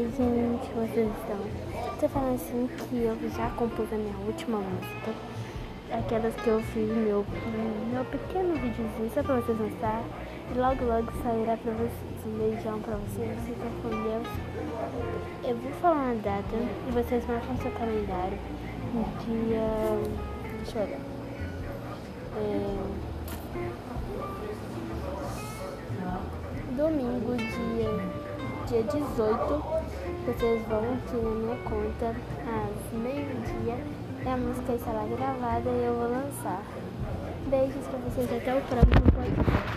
vocês estão? Tô falando assim que eu já compus a minha última música. Aquelas que eu fiz meu, meu pequeno videozinho só pra vocês mostrar. E logo logo sairá pra vocês. Um beijão pra vocês, fiquem com Deus. Eu vou falar uma data e vocês marcam seu calendário. Dia. Deixa eu olhar. É, domingo, dia dia 18, vocês vão aqui na minha conta às meio-dia e a música estará gravada e eu vou lançar. Beijos pra vocês até o próximo podcast.